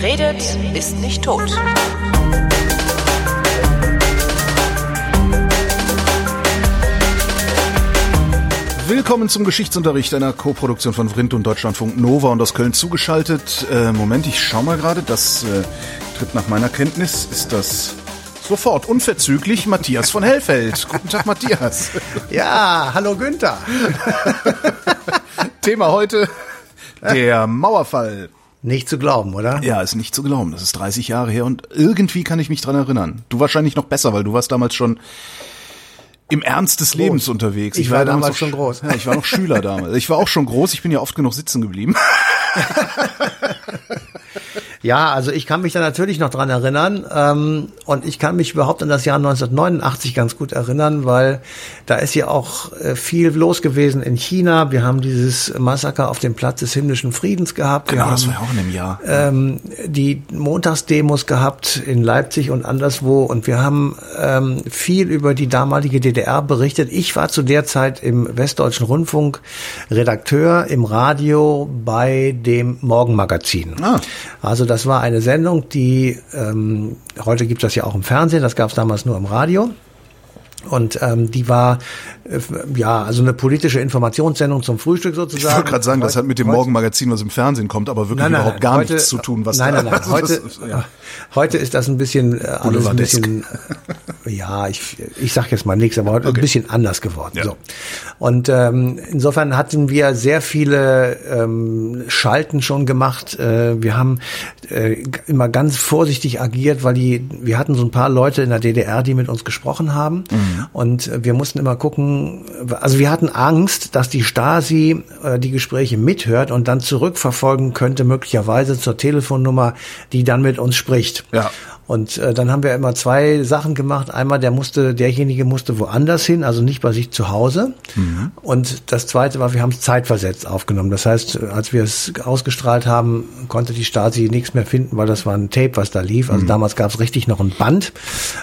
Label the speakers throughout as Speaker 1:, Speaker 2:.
Speaker 1: Wer redet, ist nicht tot.
Speaker 2: Willkommen zum Geschichtsunterricht einer Co-Produktion von Vrindt und Deutschlandfunk Nova und aus Köln zugeschaltet. Äh, Moment, ich schau mal gerade. Das äh, tritt nach meiner Kenntnis ist das sofort unverzüglich Matthias von Hellfeld. Guten Tag, Matthias.
Speaker 3: Ja, hallo Günther.
Speaker 2: Thema heute der Mauerfall.
Speaker 3: Nicht zu glauben, oder?
Speaker 2: Ja, ist nicht zu glauben. Das ist 30 Jahre her und irgendwie kann ich mich dran erinnern. Du wahrscheinlich noch besser, weil du warst damals schon im Ernst des groß. Lebens unterwegs.
Speaker 3: Ich, ich war, war damals schon groß.
Speaker 2: Ja, ich war noch Schüler damals. Ich war auch schon groß. Ich bin ja oft genug sitzen geblieben.
Speaker 3: Ja, also ich kann mich da natürlich noch dran erinnern ähm, und ich kann mich überhaupt an das Jahr 1989 ganz gut erinnern, weil da ist ja auch äh, viel los gewesen in China. Wir haben dieses Massaker auf dem Platz des himmlischen Friedens gehabt.
Speaker 2: Genau,
Speaker 3: Wir
Speaker 2: das
Speaker 3: haben,
Speaker 2: war ja auch in dem Jahr.
Speaker 3: Ähm, die Montagsdemos gehabt in Leipzig und anderswo und wir haben ähm, viel über die damalige DDR berichtet. Ich war zu der Zeit im Westdeutschen Rundfunk Redakteur im Radio bei dem Morgenmagazin. Ah. Also das war eine Sendung, die ähm, heute gibt es das ja auch im Fernsehen, das gab es damals nur im Radio. Und ähm, die war äh, ja also eine politische Informationssendung zum Frühstück sozusagen.
Speaker 2: Ich wollte gerade sagen, das hat mit dem Morgenmagazin, was im Fernsehen kommt, aber wirklich nein, nein, überhaupt gar
Speaker 3: heute,
Speaker 2: nichts zu tun. Was
Speaker 3: nein, nein, nein.
Speaker 2: Also
Speaker 3: heute, ist, ja. heute ist das ein bisschen äh, alles ein bisschen, äh, ja, ich, ich sag jetzt mal nichts, aber heute okay. ein bisschen anders geworden. Ja. So. Und ähm, insofern hatten wir sehr viele ähm, Schalten schon gemacht. Äh, wir haben äh, immer ganz vorsichtig agiert, weil die, wir hatten so ein paar Leute in der DDR, die mit uns gesprochen haben. Mhm. Und wir mussten immer gucken, also wir hatten Angst, dass die Stasi äh, die Gespräche mithört und dann zurückverfolgen könnte, möglicherweise zur Telefonnummer, die dann mit uns spricht.
Speaker 2: Ja.
Speaker 3: Und äh, dann haben wir immer zwei Sachen gemacht. Einmal, der musste, derjenige musste woanders hin, also nicht bei sich zu Hause. Mhm. Und das zweite war, wir haben es zeitversetzt aufgenommen. Das heißt, als wir es ausgestrahlt haben, konnte die Stasi nichts mehr finden, weil das war ein Tape, was da lief. Also mhm. damals gab es richtig noch ein Band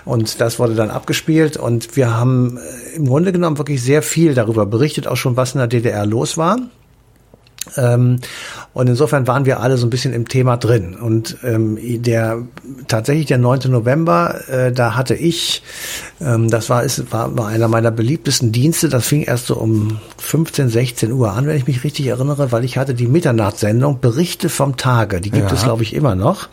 Speaker 3: und das wurde dann abgespielt. Und wir haben äh, im Grunde genommen wirklich sehr viel darüber berichtet, auch schon was in der DDR los war. Ähm, und insofern waren wir alle so ein bisschen im Thema drin. Und ähm, der tatsächlich der 9. November, äh, da hatte ich, ähm, das war, ist, war, war einer meiner beliebtesten Dienste, das fing erst so um 15, 16 Uhr an, wenn ich mich richtig erinnere, weil ich hatte die Mitternachtssendung Berichte vom Tage, die gibt ja. es glaube ich immer noch.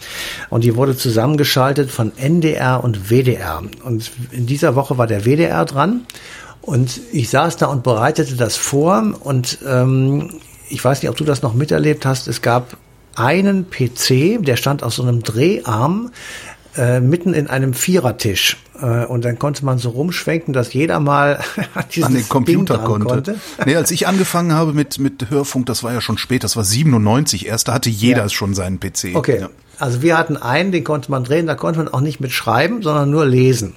Speaker 3: Und die wurde zusammengeschaltet von NDR und WDR. Und in dieser Woche war der WDR dran. Und ich saß da und bereitete das vor und ähm, ich weiß nicht, ob du das noch miterlebt hast, es gab einen PC, der stand auf so einem Dreharm äh, mitten in einem Vierertisch. Äh, und dann konnte man so rumschwenken, dass jeder mal
Speaker 2: an den Computer konnte. konnte. Nee, als ich angefangen habe mit, mit Hörfunk, das war ja schon spät, das war 97 erst, da hatte jeder ja. schon seinen PC.
Speaker 3: Okay. Ja. Also wir hatten einen, den konnte man drehen, da konnte man auch nicht mit schreiben, sondern nur lesen.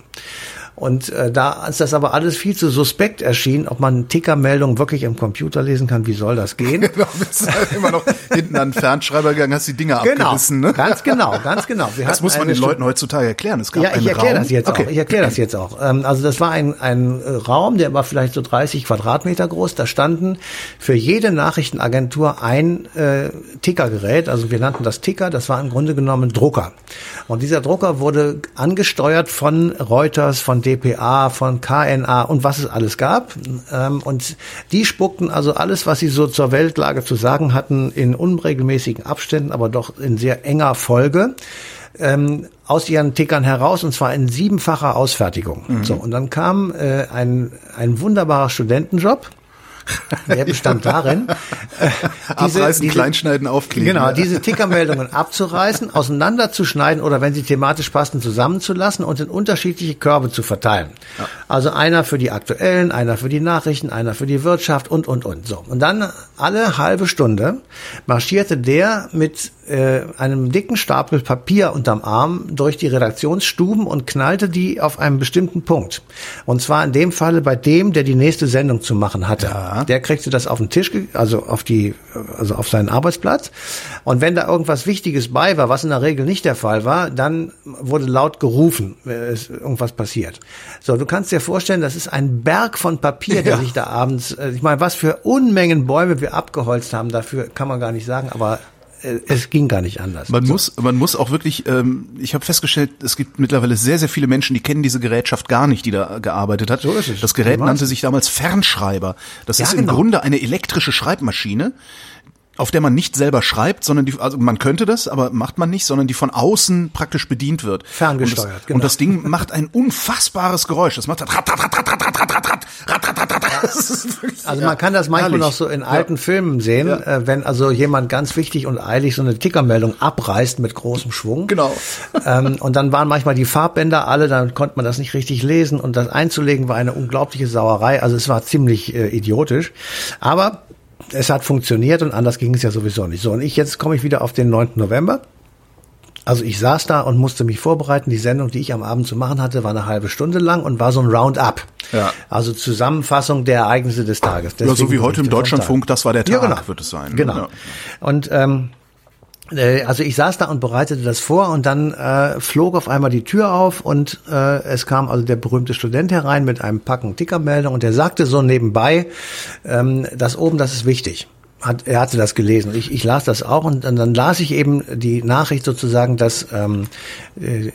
Speaker 3: Und äh, da ist das aber alles viel zu suspekt erschienen, ob man Tickermeldungen wirklich im Computer lesen kann, wie soll das gehen?
Speaker 2: genau, bist halt immer noch hinten an den Fernschreiber gegangen, hast die Dinger
Speaker 3: genau,
Speaker 2: abgerissen. Ne?
Speaker 3: Ganz genau, ganz genau.
Speaker 2: Wir das muss man den Leuten heutzutage erklären. Es gab
Speaker 3: ja, ich
Speaker 2: erkläre
Speaker 3: das jetzt okay. auch. Ich erkläre das jetzt auch. Ähm, also das war ein, ein Raum, der war vielleicht so 30 Quadratmeter groß. Da standen für jede Nachrichtenagentur ein äh, Tickergerät. Also wir nannten das Ticker. Das war im Grunde genommen Drucker. Und dieser Drucker wurde angesteuert von Reuters, von DPA, von KNA und was es alles gab. Ähm, und die spuckten also alles, was sie so zur Weltlage zu sagen hatten, in unregelmäßigen Abständen, aber doch in sehr enger Folge ähm, aus ihren Tickern heraus und zwar in siebenfacher Ausfertigung. Mhm. So und dann kam äh, ein ein wunderbarer Studentenjob der bestand darin,
Speaker 2: diese, Abreißen, diese, Kleinschneiden, Aufkleben.
Speaker 3: Genau, diese Tickermeldungen abzureißen, auseinanderzuschneiden oder wenn sie thematisch passen, zusammenzulassen und in unterschiedliche Körbe zu verteilen. Ja. Also einer für die aktuellen, einer für die Nachrichten, einer für die Wirtschaft und, und, und. So. Und dann alle halbe Stunde marschierte der mit äh, einem dicken Stapel Papier unterm Arm durch die Redaktionsstuben und knallte die auf einem bestimmten Punkt. Und zwar in dem Falle bei dem, der die nächste Sendung zu machen hatte. Ja. Der kriegte das auf den Tisch, also auf die, also auf seinen Arbeitsplatz. Und wenn da irgendwas Wichtiges bei war, was in der Regel nicht der Fall war, dann wurde laut gerufen, wenn es irgendwas passiert. So, du kannst dir vorstellen, das ist ein Berg von Papier, der ja. sich da abends, äh, ich meine, was für Unmengen Bäume wir abgeholzt haben, dafür kann man gar nicht sagen, aber äh, es ging gar nicht anders.
Speaker 2: Man so. muss, man muss auch wirklich, ähm, ich habe festgestellt, es gibt mittlerweile sehr, sehr viele Menschen, die kennen diese Gerätschaft gar nicht, die da gearbeitet hat. So ist es. Das Gerät nannte sich damals Fernschreiber. Das ja, ist im genau. Grunde eine elektrische Schreibmaschine auf der man nicht selber schreibt, sondern die, also man könnte das, aber macht man nicht, sondern die von außen praktisch bedient wird.
Speaker 3: Ferngesteuert,
Speaker 2: und das, genau. Und das Ding macht ein unfassbares Geräusch. Das macht rat, rat, rat, rat, rat, rat, rat, rat, rat, rat, rat, rat.
Speaker 3: Also man kann das manchmal noch so in alten Filmen sehen, äh, wenn also jemand ganz wichtig und eilig so eine Tickermeldung abreißt mit großem Schwung.
Speaker 2: Genau.
Speaker 3: ähm, und dann waren manchmal die Farbbänder alle, dann konnte man das nicht richtig lesen und das einzulegen war eine unglaubliche Sauerei. Also es war ziemlich äh, idiotisch. Aber es hat funktioniert und anders ging es ja sowieso nicht. So, und ich jetzt komme ich wieder auf den 9. November. Also ich saß da und musste mich vorbereiten. Die Sendung, die ich am Abend zu machen hatte, war eine halbe Stunde lang und war so ein Roundup. Ja. Also Zusammenfassung der Ereignisse des Tages.
Speaker 2: Deswegen ja, so wie heute im Deutschlandfunk, das war der Tag, ja, genau. wird es sein.
Speaker 3: Genau. Ja. Und ähm, äh, also ich saß da und bereitete das vor und dann äh, flog auf einmal die Tür auf und äh, es kam also der berühmte Student herein mit einem Packen Tickermeldung und der sagte so nebenbei, ähm, das oben, das ist wichtig. Hat, er hatte das gelesen. Ich, ich las das auch und dann, dann las ich eben die Nachricht sozusagen, dass ähm, äh,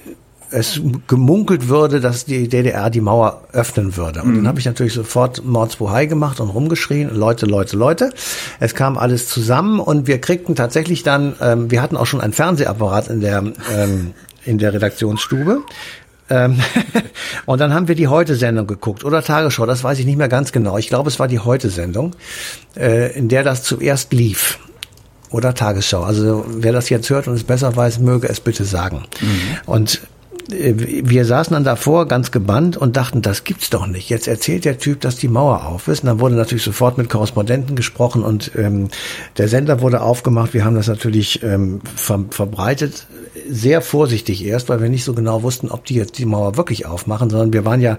Speaker 3: es gemunkelt würde, dass die DDR die Mauer öffnen würde. Und mhm. dann habe ich natürlich sofort Mordsbohai gemacht und rumgeschrien, Leute, Leute, Leute. Es kam alles zusammen und wir kriegten tatsächlich dann, ähm, wir hatten auch schon einen Fernsehapparat in der, ähm, in der Redaktionsstube. Ähm, und dann haben wir die Heute-Sendung geguckt oder Tagesschau, das weiß ich nicht mehr ganz genau. Ich glaube, es war die Heute-Sendung, äh, in der das zuerst lief oder Tagesschau. Also wer das jetzt hört und es besser weiß, möge es bitte sagen. Mhm. Und wir saßen dann davor ganz gebannt und dachten, das gibt's doch nicht. Jetzt erzählt der Typ, dass die Mauer auf ist. Und dann wurde natürlich sofort mit Korrespondenten gesprochen und ähm, der Sender wurde aufgemacht. Wir haben das natürlich ähm, ver verbreitet, sehr vorsichtig erst, weil wir nicht so genau wussten, ob die jetzt die Mauer wirklich aufmachen, sondern wir waren ja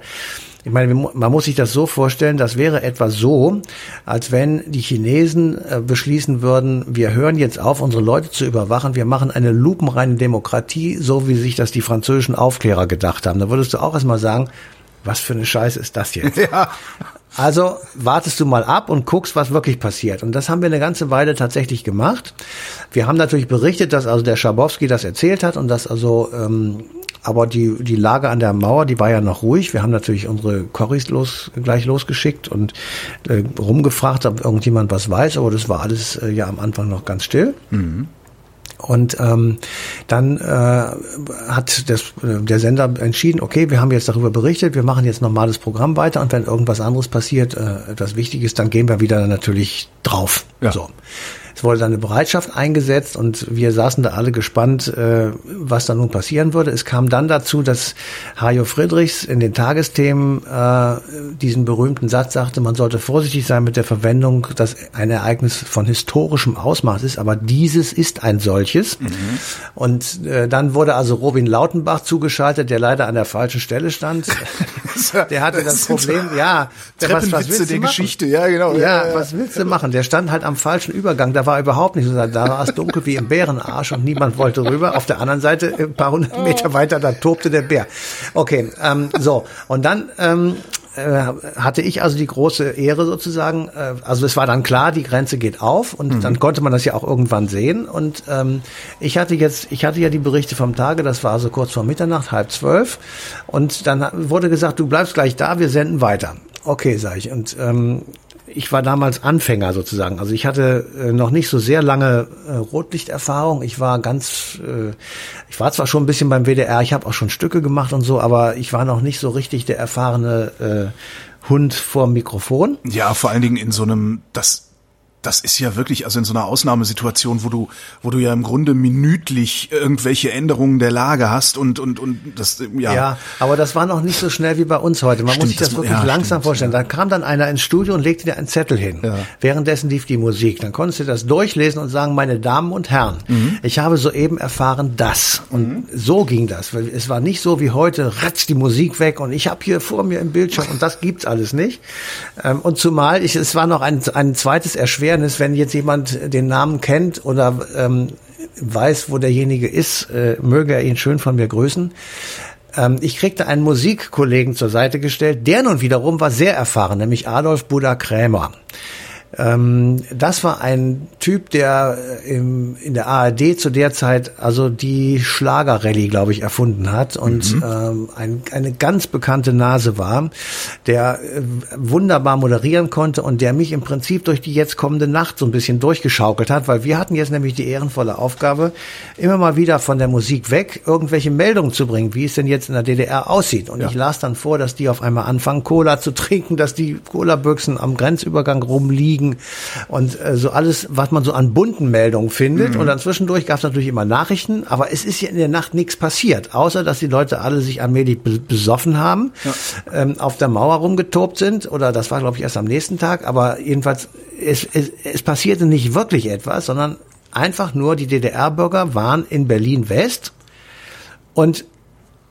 Speaker 3: ich meine, man muss sich das so vorstellen, das wäre etwa so, als wenn die Chinesen äh, beschließen würden, wir hören jetzt auf, unsere Leute zu überwachen, wir machen eine lupenreine Demokratie, so wie sich das die französischen Aufklärer gedacht haben. Da würdest du auch erstmal sagen, was für eine Scheiße ist das jetzt? Ja. Also wartest du mal ab und guckst, was wirklich passiert. Und das haben wir eine ganze Weile tatsächlich gemacht. Wir haben natürlich berichtet, dass also der Schabowski das erzählt hat und dass also ähm, aber die, die Lage an der Mauer, die war ja noch ruhig. Wir haben natürlich unsere Corris los, gleich losgeschickt und äh, rumgefragt, ob irgendjemand was weiß, aber das war alles äh, ja am Anfang noch ganz still. Mhm. Und ähm, dann äh, hat das, äh, der Sender entschieden, okay, wir haben jetzt darüber berichtet, wir machen jetzt normales Programm weiter und wenn irgendwas anderes passiert, äh, etwas Wichtiges, dann gehen wir wieder natürlich drauf. Ja. So. Es wurde dann eine Bereitschaft eingesetzt und wir saßen da alle gespannt, äh, was da nun passieren würde. Es kam dann dazu, dass Hajo Friedrichs in den Tagesthemen äh, diesen berühmten Satz sagte, man sollte vorsichtig sein mit der Verwendung, dass ein Ereignis von historischem Ausmaß ist, aber dieses ist ein solches. Mhm. Und äh, dann wurde also Robin Lautenbach zugeschaltet, der leider an der falschen Stelle stand. der hatte das, das Problem, ja,
Speaker 2: was, was willst du der machen? Geschichte, ja genau.
Speaker 3: Ja, was willst du machen? Der stand halt am falschen Übergang da war überhaupt nicht so. Da war es dunkel wie im Bärenarsch und niemand wollte rüber. Auf der anderen Seite, ein paar hundert Meter weiter, da tobte der Bär. Okay, ähm, so. Und dann ähm, äh, hatte ich also die große Ehre sozusagen, äh, also es war dann klar, die Grenze geht auf und mhm. dann konnte man das ja auch irgendwann sehen und ähm, ich hatte jetzt, ich hatte ja die Berichte vom Tage, das war so kurz vor Mitternacht, halb zwölf und dann wurde gesagt, du bleibst gleich da, wir senden weiter. Okay, sage ich und ähm, ich war damals Anfänger sozusagen. Also ich hatte äh, noch nicht so sehr lange äh, Rotlichterfahrung. Ich war ganz, äh, ich war zwar schon ein bisschen beim WDR, ich habe auch schon Stücke gemacht und so, aber ich war noch nicht so richtig der erfahrene äh, Hund vor Mikrofon.
Speaker 2: Ja, vor allen Dingen in so einem, das das ist ja wirklich, also in so einer Ausnahmesituation, wo du, wo du ja im Grunde minütlich irgendwelche Änderungen der Lage hast und, und, und das, ja.
Speaker 3: Ja, aber das war noch nicht so schnell wie bei uns heute. Man stimmt, muss sich das, das wirklich ja, langsam stimmt, vorstellen. Da kam dann einer ins Studio und legte dir einen Zettel hin. Ja. Währenddessen lief die Musik. Dann konntest du das durchlesen und sagen, meine Damen und Herren, mhm. ich habe soeben erfahren das. Und mhm. so ging das. Es war nicht so wie heute, ratzt die Musik weg und ich habe hier vor mir im Bildschirm und das gibt's alles nicht. Ähm, und zumal ich, es war noch ein, ein zweites Erschweren Fairness, wenn jetzt jemand den Namen kennt oder ähm, weiß, wo derjenige ist, äh, möge er ihn schön von mir grüßen. Ähm, ich kriegte einen Musikkollegen zur Seite gestellt, der nun wiederum war sehr erfahren, nämlich Adolf Buddha Krämer. Ähm, das war ein Typ, der äh, im, in der ARD zu der Zeit also die Schlagerrallye, glaube ich, erfunden hat und mhm. ähm, ein, eine ganz bekannte Nase war, der äh, wunderbar moderieren konnte und der mich im Prinzip durch die jetzt kommende Nacht so ein bisschen durchgeschaukelt hat, weil wir hatten jetzt nämlich die ehrenvolle Aufgabe, immer mal wieder von der Musik weg irgendwelche Meldungen zu bringen, wie es denn jetzt in der DDR aussieht. Und ja. ich las dann vor, dass die auf einmal anfangen, Cola zu trinken, dass die Cola-Büchsen am Grenzübergang rumliegen liegen und äh, so alles, was man so an bunten Meldungen findet. Mhm. Und dann zwischendurch gab es natürlich immer Nachrichten, aber es ist ja in der Nacht nichts passiert, außer dass die Leute alle sich allmählich besoffen haben, ja. ähm, auf der Mauer rumgetobt sind oder das war glaube ich erst am nächsten Tag, aber jedenfalls es, es, es passierte nicht wirklich etwas, sondern einfach nur die DDR-Bürger waren in Berlin West und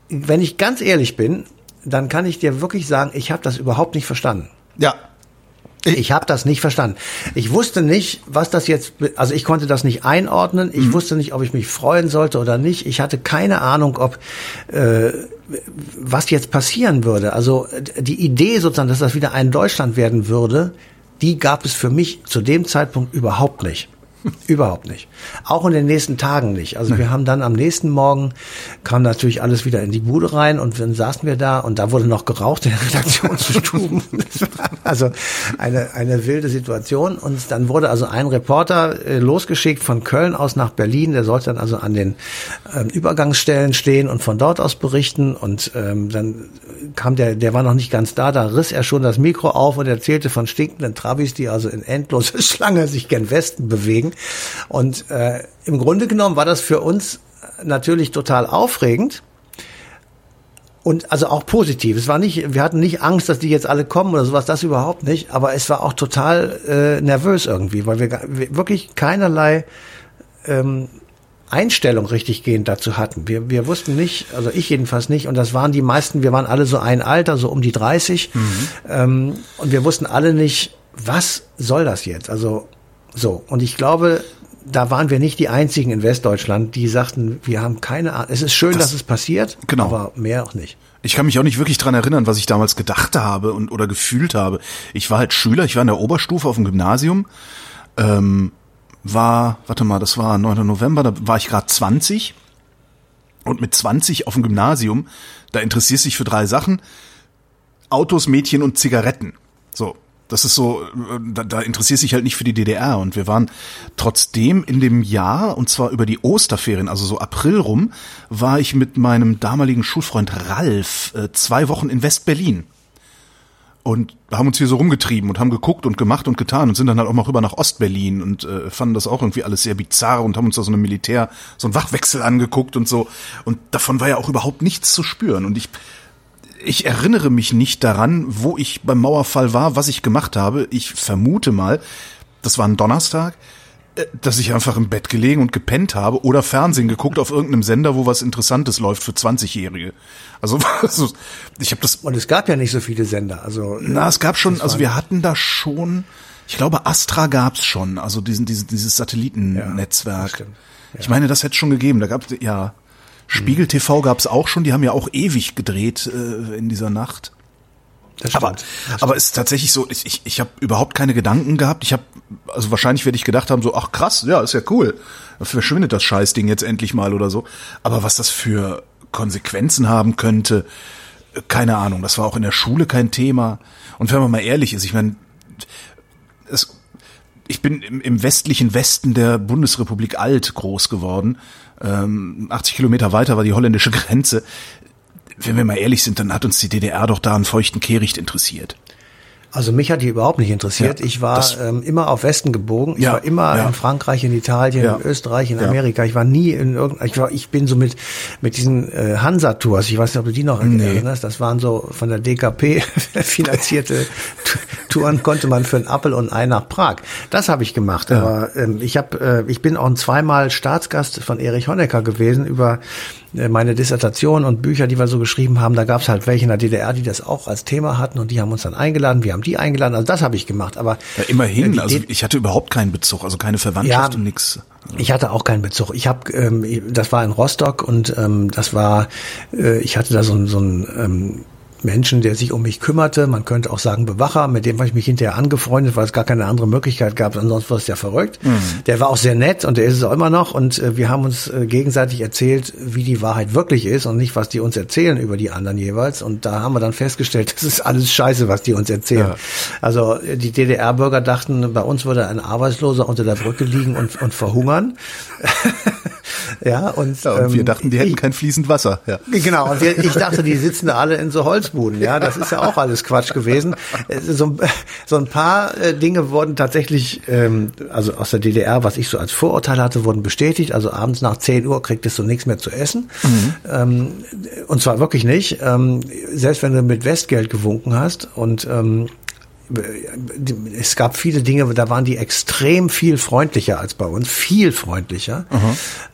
Speaker 3: wenn ich ganz ehrlich bin, dann kann ich dir wirklich sagen, ich habe das überhaupt nicht verstanden.
Speaker 2: Ja,
Speaker 3: ich habe das nicht verstanden. Ich wusste nicht, was das jetzt, also ich konnte das nicht einordnen. Ich mhm. wusste nicht, ob ich mich freuen sollte oder nicht. Ich hatte keine Ahnung, ob äh, was jetzt passieren würde. Also die Idee sozusagen, dass das wieder ein Deutschland werden würde, die gab es für mich zu dem Zeitpunkt überhaupt nicht. Überhaupt nicht. Auch in den nächsten Tagen nicht. Also wir haben dann am nächsten Morgen kam natürlich alles wieder in die Bude rein und dann saßen wir da und da wurde noch geraucht in den Redaktionsstuben. also eine, eine wilde Situation. Und dann wurde also ein Reporter äh, losgeschickt von Köln aus nach Berlin. Der sollte dann also an den ähm, Übergangsstellen stehen und von dort aus berichten. Und ähm, dann kam der, der war noch nicht ganz da, da riss er schon das Mikro auf und erzählte von stinkenden Travis, die also in endloser Schlange sich gen Westen bewegen. Und äh, im Grunde genommen war das für uns natürlich total aufregend. Und also auch positiv. Es war nicht, wir hatten nicht Angst, dass die jetzt alle kommen oder sowas, das überhaupt nicht. Aber es war auch total äh, nervös irgendwie, weil wir, wir wirklich keinerlei ähm, Einstellung richtig gehend dazu hatten. Wir, wir wussten nicht, also ich jedenfalls nicht, und das waren die meisten, wir waren alle so ein Alter, so um die 30. Mhm. Ähm, und wir wussten alle nicht, was soll das jetzt? Also so, und ich glaube, da waren wir nicht die einzigen in Westdeutschland, die sagten, wir haben keine Ahnung. Es ist schön, das, dass es passiert, genau. aber mehr auch nicht.
Speaker 2: Ich kann mich auch nicht wirklich dran erinnern, was ich damals gedacht habe und oder gefühlt habe. Ich war halt Schüler, ich war in der Oberstufe auf dem Gymnasium. Ähm, war, warte mal, das war 9. November, da war ich gerade 20. Und mit 20 auf dem Gymnasium, da interessierst du dich für drei Sachen. Autos, Mädchen und Zigaretten. So, das ist so, da, da interessiert sich halt nicht für die DDR. Und wir waren trotzdem in dem Jahr, und zwar über die Osterferien, also so April rum, war ich mit meinem damaligen Schulfreund Ralf äh, zwei Wochen in West-Berlin. Und haben uns hier so rumgetrieben und haben geguckt und gemacht und getan und sind dann halt auch mal rüber nach Ostberlin und äh, fanden das auch irgendwie alles sehr bizarr und haben uns da so eine Militär, so ein Wachwechsel angeguckt und so. Und davon war ja auch überhaupt nichts zu spüren. Und ich ich erinnere mich nicht daran, wo ich beim Mauerfall war, was ich gemacht habe. Ich vermute mal, das war ein Donnerstag, äh, dass ich einfach im Bett gelegen und gepennt habe oder Fernsehen geguckt auf irgendeinem Sender, wo was Interessantes läuft für 20-Jährige. Also, also ich habe das.
Speaker 3: Und es gab ja nicht so viele Sender. Also
Speaker 2: na, es gab schon. Also wir hatten da schon. Ich glaube, Astra gab's schon. Also diesen, diesen dieses Satellitennetzwerk. Ja, ja. Ich meine, das hätte schon gegeben. Da gab's ja. Spiegel TV gab es auch schon, die haben ja auch ewig gedreht äh, in dieser Nacht. Das aber, das aber es ist tatsächlich so, ich, ich, ich habe überhaupt keine Gedanken gehabt. Ich habe, also wahrscheinlich werde ich gedacht haben, so, ach krass, ja, ist ja cool. Verschwindet das Scheißding jetzt endlich mal oder so. Aber was das für Konsequenzen haben könnte, keine Ahnung. Das war auch in der Schule kein Thema. Und wenn man mal ehrlich ist, ich meine, es, ich bin im, im westlichen Westen der Bundesrepublik alt groß geworden ähm, 80 Kilometer weiter war die holländische Grenze. Wenn wir mal ehrlich sind, dann hat uns die DDR doch da einen feuchten Kehricht interessiert.
Speaker 3: Also mich hat die überhaupt nicht interessiert. Ja, ich war ähm, immer auf Westen gebogen. Ich ja, war immer ja. in Frankreich, in Italien, in Österreich, in Amerika. Ich war nie in irgendein, ich war, ich bin so mit, mit diesen äh, Hansa-Tours, ich weiß nicht, ob du die noch nee. erinnerst, das waren so von der DKP finanzierte Touren, konnte man für einen Appel und ein nach Prag. Das habe ich gemacht. Aber ähm, ich habe, äh, ich bin auch zweimal Staatsgast von Erich Honecker gewesen über meine Dissertation und Bücher, die wir so geschrieben haben, da gab es halt welche in der DDR, die das auch als Thema hatten und die haben uns dann eingeladen, wir haben die eingeladen, also das habe ich gemacht. Aber
Speaker 2: ja, immerhin, äh, also ich hatte überhaupt keinen Bezug, also keine Verwandtschaft ja, und nix.
Speaker 3: Ich hatte auch keinen Bezug. Ich habe, ähm, das war in Rostock und ähm, das war, äh, ich hatte da so, so ein ähm, Menschen, der sich um mich kümmerte. Man könnte auch sagen Bewacher, mit dem habe ich mich hinterher angefreundet, weil es gar keine andere Möglichkeit gab. Ansonsten war es ja verrückt. Mhm. Der war auch sehr nett und der ist es auch immer noch. Und äh, wir haben uns äh, gegenseitig erzählt, wie die Wahrheit wirklich ist und nicht, was die uns erzählen über die anderen jeweils. Und da haben wir dann festgestellt, das ist alles Scheiße, was die uns erzählen. Ja. Also äh, die DDR-Bürger dachten, bei uns würde ein Arbeitsloser unter der Brücke liegen und, und verhungern.
Speaker 2: ja, und, ja, und ähm, wir dachten, die hätten ich, kein fließend Wasser. Ja.
Speaker 3: Genau, und wir, ich dachte, die sitzen da alle in so Holzbuden. Ja, das ist ja auch alles Quatsch gewesen. So, so ein paar äh, Dinge wurden tatsächlich, ähm, also aus der DDR, was ich so als Vorurteil hatte, wurden bestätigt. Also abends nach 10 Uhr kriegtest du nichts mehr zu essen. Mhm. Ähm, und zwar wirklich nicht. Ähm, selbst wenn du mit Westgeld gewunken hast und ähm, es gab viele Dinge, da waren die extrem viel freundlicher als bei uns, viel freundlicher.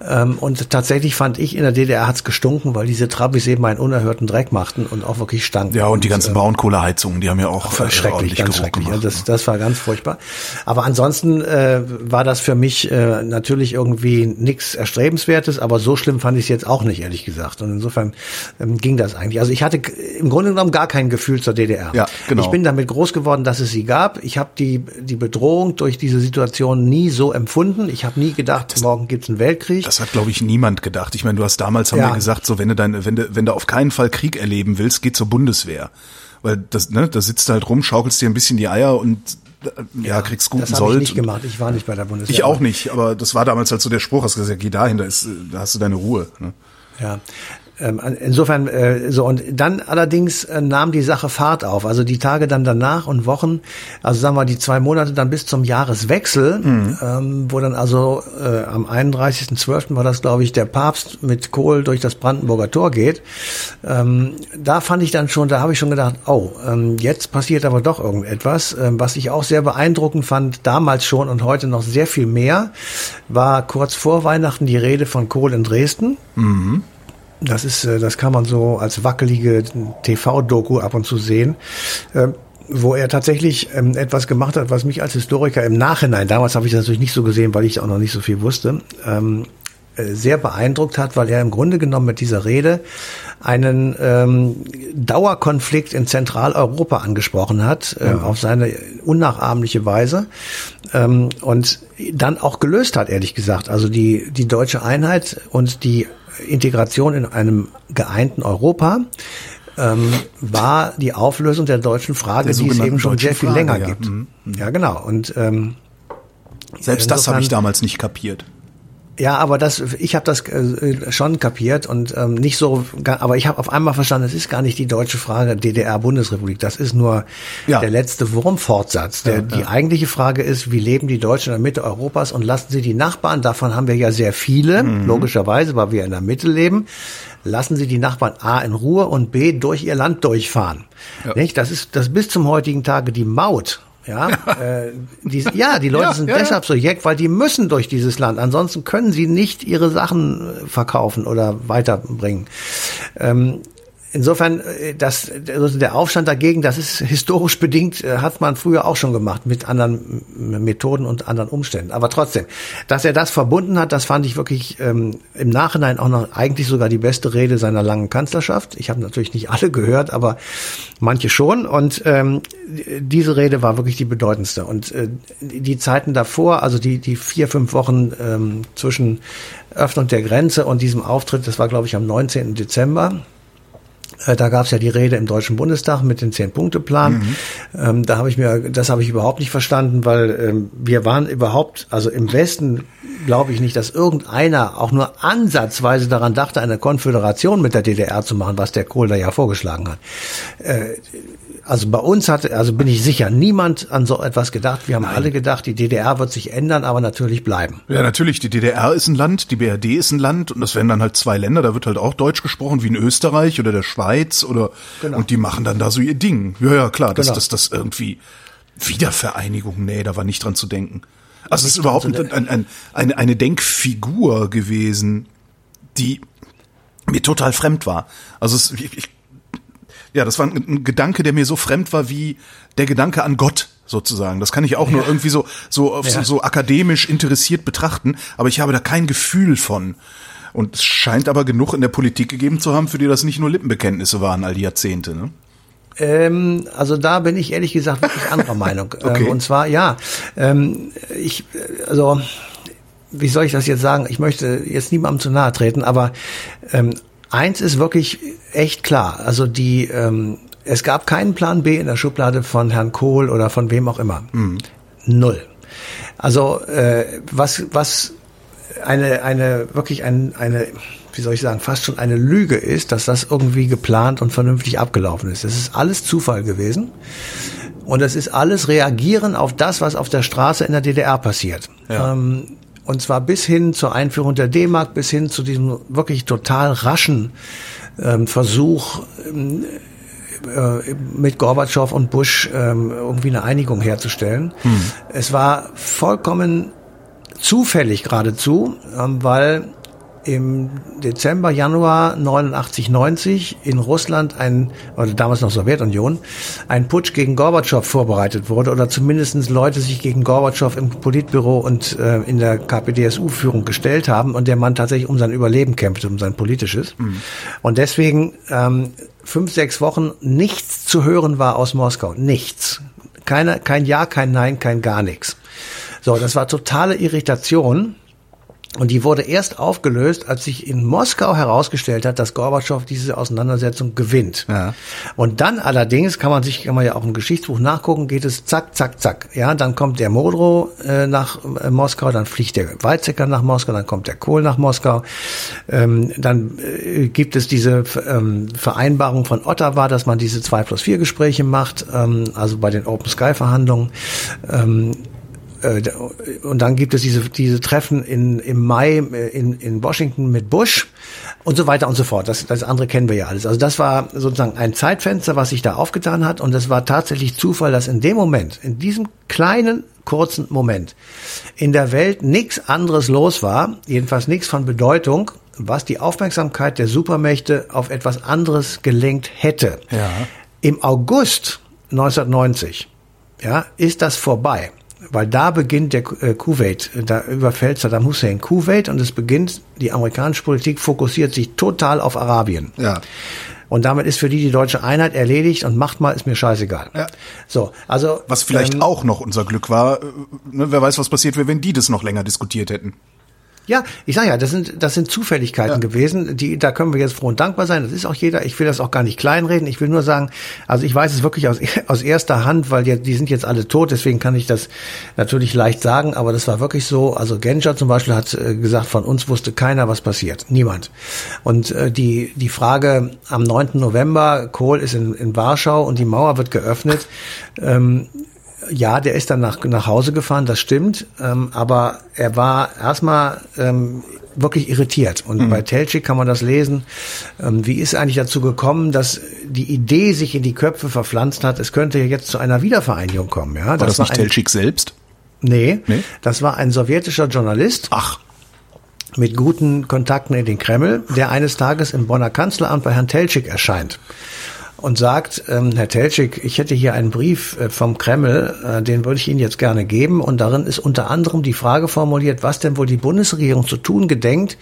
Speaker 3: Ähm, und tatsächlich fand ich, in der DDR hat's gestunken, weil diese Trabis eben einen unerhörten Dreck machten und auch wirklich stanken.
Speaker 2: Ja, und die ganzen ähm, Braunkohleheizungen, die haben ja auch
Speaker 3: äh, schrecklich, ganz schrecklich. Gemacht, das, das war ganz furchtbar. Aber ansonsten äh, war das für mich äh, natürlich irgendwie nichts Erstrebenswertes, aber so schlimm fand ich es jetzt auch nicht, ehrlich gesagt. Und insofern ähm, ging das eigentlich. Also ich hatte im Grunde genommen gar kein Gefühl zur DDR. Ja, genau. Ich bin damit groß geworden, dass es sie gab. Ich habe die, die Bedrohung durch diese Situation nie so empfunden. Ich habe nie gedacht, das, morgen gibt's einen Weltkrieg.
Speaker 2: Das hat, glaube ich, niemand gedacht. Ich meine, du hast damals haben ja. wir gesagt, so wenn du deine, wenn du, wenn du auf keinen Fall Krieg erleben willst, geh zur Bundeswehr. Weil das, ne, da sitzt du halt rum, schaukelst dir ein bisschen die Eier und äh, ja, ja kriegst guten
Speaker 3: das
Speaker 2: Sold.
Speaker 3: Das ich nicht gemacht. Ich war nicht bei der Bundeswehr.
Speaker 2: Ich auch nicht, aber das war damals halt so der Spruch, hast gesagt, geh dahin, da ist, da hast du deine Ruhe. Ne?
Speaker 3: Ja, ähm, insofern äh, so und dann allerdings äh, nahm die Sache Fahrt auf. Also die Tage dann danach und Wochen, also sagen wir die zwei Monate dann bis zum Jahreswechsel, mhm. ähm, wo dann also äh, am 31.12. war das, glaube ich, der Papst mit Kohl durch das Brandenburger Tor geht. Ähm, da fand ich dann schon, da habe ich schon gedacht, oh, ähm, jetzt passiert aber doch irgendetwas. Was ich auch sehr beeindruckend fand, damals schon und heute noch sehr viel mehr, war kurz vor Weihnachten die Rede von Kohl in Dresden. Mhm. Das ist, äh, das kann man so als wackelige TV-Doku ab und zu sehen. Ähm, wo er tatsächlich ähm, etwas gemacht hat, was mich als Historiker im Nachhinein, damals habe ich das natürlich nicht so gesehen, weil ich auch noch nicht so viel wusste, ähm, äh, sehr beeindruckt hat, weil er im Grunde genommen mit dieser Rede einen ähm, Dauerkonflikt in Zentraleuropa angesprochen hat, äh, ja. auf seine unnachahmliche Weise ähm, und dann auch gelöst hat, ehrlich gesagt. Also die, die deutsche Einheit und die Integration in einem geeinten Europa ähm, war die Auflösung der deutschen Frage, der die es eben schon sehr viel Frage, länger ja. gibt. Mhm. Ja, genau. Und ähm,
Speaker 2: selbst das habe ich damals nicht kapiert.
Speaker 3: Ja, aber das, ich habe das äh, schon kapiert und ähm, nicht so, aber ich habe auf einmal verstanden, es ist gar nicht die deutsche Frage DDR-Bundesrepublik, das ist nur ja. der letzte Wurmfortsatz. Der, ja, ja. Die eigentliche Frage ist, wie leben die Deutschen in der Mitte Europas und lassen sie die Nachbarn, davon haben wir ja sehr viele, mhm. logischerweise, weil wir in der Mitte leben, lassen sie die Nachbarn A in Ruhe und B durch ihr Land durchfahren. Nicht? Das ist das bis zum heutigen Tage die Maut ja, äh, die, ja, die Leute ja, sind ja, deshalb so jeck, weil die müssen durch dieses Land. Ansonsten können sie nicht ihre Sachen verkaufen oder weiterbringen. Ähm, insofern, äh, das, also der Aufstand dagegen, das ist historisch bedingt, äh, hat man früher auch schon gemacht mit anderen Methoden und anderen Umständen. Aber trotzdem, dass er das verbunden hat, das fand ich wirklich ähm, im Nachhinein auch noch eigentlich sogar die beste Rede seiner langen Kanzlerschaft. Ich habe natürlich nicht alle gehört, aber manche schon. Und ähm, diese Rede war wirklich die bedeutendste. Und äh, die Zeiten davor, also die, die vier, fünf Wochen ähm, zwischen Öffnung der Grenze und diesem Auftritt, das war, glaube ich, am 19. Dezember da gab es ja die Rede im Deutschen Bundestag mit dem Zehn-Punkte-Plan. Mhm. Ähm, da habe ich mir, das habe ich überhaupt nicht verstanden, weil ähm, wir waren überhaupt, also im Westen glaube ich nicht, dass irgendeiner auch nur ansatzweise daran dachte, eine Konföderation mit der DDR zu machen, was der Kohl da ja vorgeschlagen hat. Äh, also bei uns hat, also bin ich sicher, niemand an so etwas gedacht. Wir haben Nein. alle gedacht, die DDR wird sich ändern, aber natürlich bleiben.
Speaker 2: Ja, natürlich. Die DDR ist ein Land, die BRD ist ein Land und das wären dann halt zwei Länder. Da wird halt auch Deutsch gesprochen, wie in Österreich oder der Schweiz oder genau. und die machen dann da so ihr Ding. Ja, ja, klar. Dass genau. das, das irgendwie Wiedervereinigung. Nee, da war nicht dran zu denken. Also es ist überhaupt ein, ein, ein, eine, eine Denkfigur gewesen, die mir total fremd war. Also es, ich, ich ja, das war ein, ein, Gedanke, der mir so fremd war wie der Gedanke an Gott sozusagen. Das kann ich auch nur irgendwie so so, ja. so so akademisch interessiert betrachten, aber ich habe da kein Gefühl von. Und es scheint aber genug in der Politik gegeben zu haben, für die das nicht nur Lippenbekenntnisse waren all die Jahrzehnte. Ne?
Speaker 3: Ähm, also da bin ich ehrlich gesagt wirklich anderer Meinung.
Speaker 2: Okay.
Speaker 3: Ähm, und zwar, ja, ähm, ich, also, wie soll ich das jetzt sagen? Ich möchte jetzt niemandem zu nahe treten, aber ähm, eins ist wirklich echt klar. Also die, ähm, es gab keinen Plan B in der Schublade von Herrn Kohl oder von wem auch immer. Null. Also äh, was, was eine, eine wirklich ein, eine, wie soll ich sagen, fast schon eine Lüge ist, dass das irgendwie geplant und vernünftig abgelaufen ist. Es ist alles Zufall gewesen. Und es ist alles Reagieren auf das, was auf der Straße in der DDR passiert.
Speaker 2: Ja.
Speaker 3: Ähm, und zwar bis hin zur Einführung der D-Mark, bis hin zu diesem wirklich total raschen ähm, Versuch, ähm, äh, mit Gorbatschow und Bush ähm, irgendwie eine Einigung herzustellen. Es war vollkommen zufällig geradezu, ähm, weil im Dezember, Januar 89, 90 in Russland ein, oder damals noch Sowjetunion, ein Putsch gegen Gorbatschow vorbereitet wurde oder zumindestens Leute sich gegen Gorbatschow im Politbüro und äh, in der KPDSU-Führung gestellt haben und der Mann tatsächlich um sein Überleben kämpfte, um sein politisches. Und deswegen ähm, fünf, sechs Wochen nichts zu hören war aus Moskau. Nichts. Keine, kein Ja, kein Nein, kein gar nichts. So, das war totale Irritation. Und die wurde erst aufgelöst, als sich in Moskau herausgestellt hat, dass Gorbatschow diese Auseinandersetzung gewinnt.
Speaker 2: Ja.
Speaker 3: Und dann allerdings kann man sich, kann man ja auch im Geschichtsbuch nachgucken, geht es zack, zack, zack. Ja, dann kommt der Modrow äh, nach äh, Moskau, dann fliegt der Weizsäcker nach Moskau, dann kommt der Kohl nach Moskau. Ähm, dann äh, gibt es diese ähm, Vereinbarung von Ottawa, dass man diese zwei plus vier Gespräche macht, ähm, also bei den Open Sky Verhandlungen. Ähm, äh, und dann gibt es diese, diese Treffen in, im Mai äh, in, in Washington mit Bush und so weiter und so fort. Das, das andere kennen wir ja alles. Also das war sozusagen ein Zeitfenster, was sich da aufgetan hat. Und es war tatsächlich Zufall, dass in dem Moment, in diesem kleinen, kurzen Moment, in der Welt nichts anderes los war, jedenfalls nichts von Bedeutung, was die Aufmerksamkeit der Supermächte auf etwas anderes gelenkt hätte.
Speaker 2: Ja.
Speaker 3: Im August 1990 ja, ist das vorbei. Weil da beginnt der äh, Kuwait, da überfällt Saddam Hussein Kuwait und es beginnt, die amerikanische Politik fokussiert sich total auf Arabien.
Speaker 2: Ja.
Speaker 3: Und damit ist für die die deutsche Einheit erledigt und macht mal, ist mir scheißegal.
Speaker 2: Ja.
Speaker 3: So, also.
Speaker 2: Was vielleicht
Speaker 3: ähm,
Speaker 2: auch noch unser Glück war. äh, Ne, wer weiß, was passiert wäre, wenn die das noch länger diskutiert hätten.
Speaker 3: Ja, ich sage ja, das sind das sind Zufälligkeiten
Speaker 2: Ja.
Speaker 3: gewesen, die da können wir jetzt froh und dankbar sein. Das ist auch jeder. Ich will das auch gar nicht kleinreden. Ich will nur sagen, also ich weiß es wirklich aus aus erster Hand, weil die, die sind jetzt alle tot. Deswegen kann ich das natürlich leicht sagen. Aber das war wirklich so. Also Genscher zum Beispiel hat äh, gesagt, von uns wusste keiner, was passiert, niemand. Und äh, die die Frage am 9. November, Kohl ist in, in Warschau und die Mauer wird geöffnet. Ähm, ja, der ist dann nach, nach Hause gefahren, das stimmt, ähm, aber er war erstmal ähm, wirklich irritiert. Und bei Telchik kann man das lesen. Ähm, wie ist eigentlich dazu gekommen, dass die Idee sich in die Köpfe verpflanzt hat, es könnte jetzt zu einer Wiedervereinigung kommen. Ja,
Speaker 2: War das, nicht
Speaker 3: ein,
Speaker 2: Telschik selbst?
Speaker 3: Nee,
Speaker 2: Nee?
Speaker 3: das war ein sowjetischer Journalist
Speaker 2: Ach,
Speaker 3: mit guten Kontakten in den Kreml, der eines Tages im Bonner Kanzleramt bei Herrn Teltschik erscheint und sagt, ähm, Herr Teltschik, ich hätte hier einen Brief äh, vom Kreml, äh, den würde ich Ihnen jetzt gerne geben und darin ist unter anderem die Frage formuliert, was denn wohl die Bundesregierung zu tun gedenkt,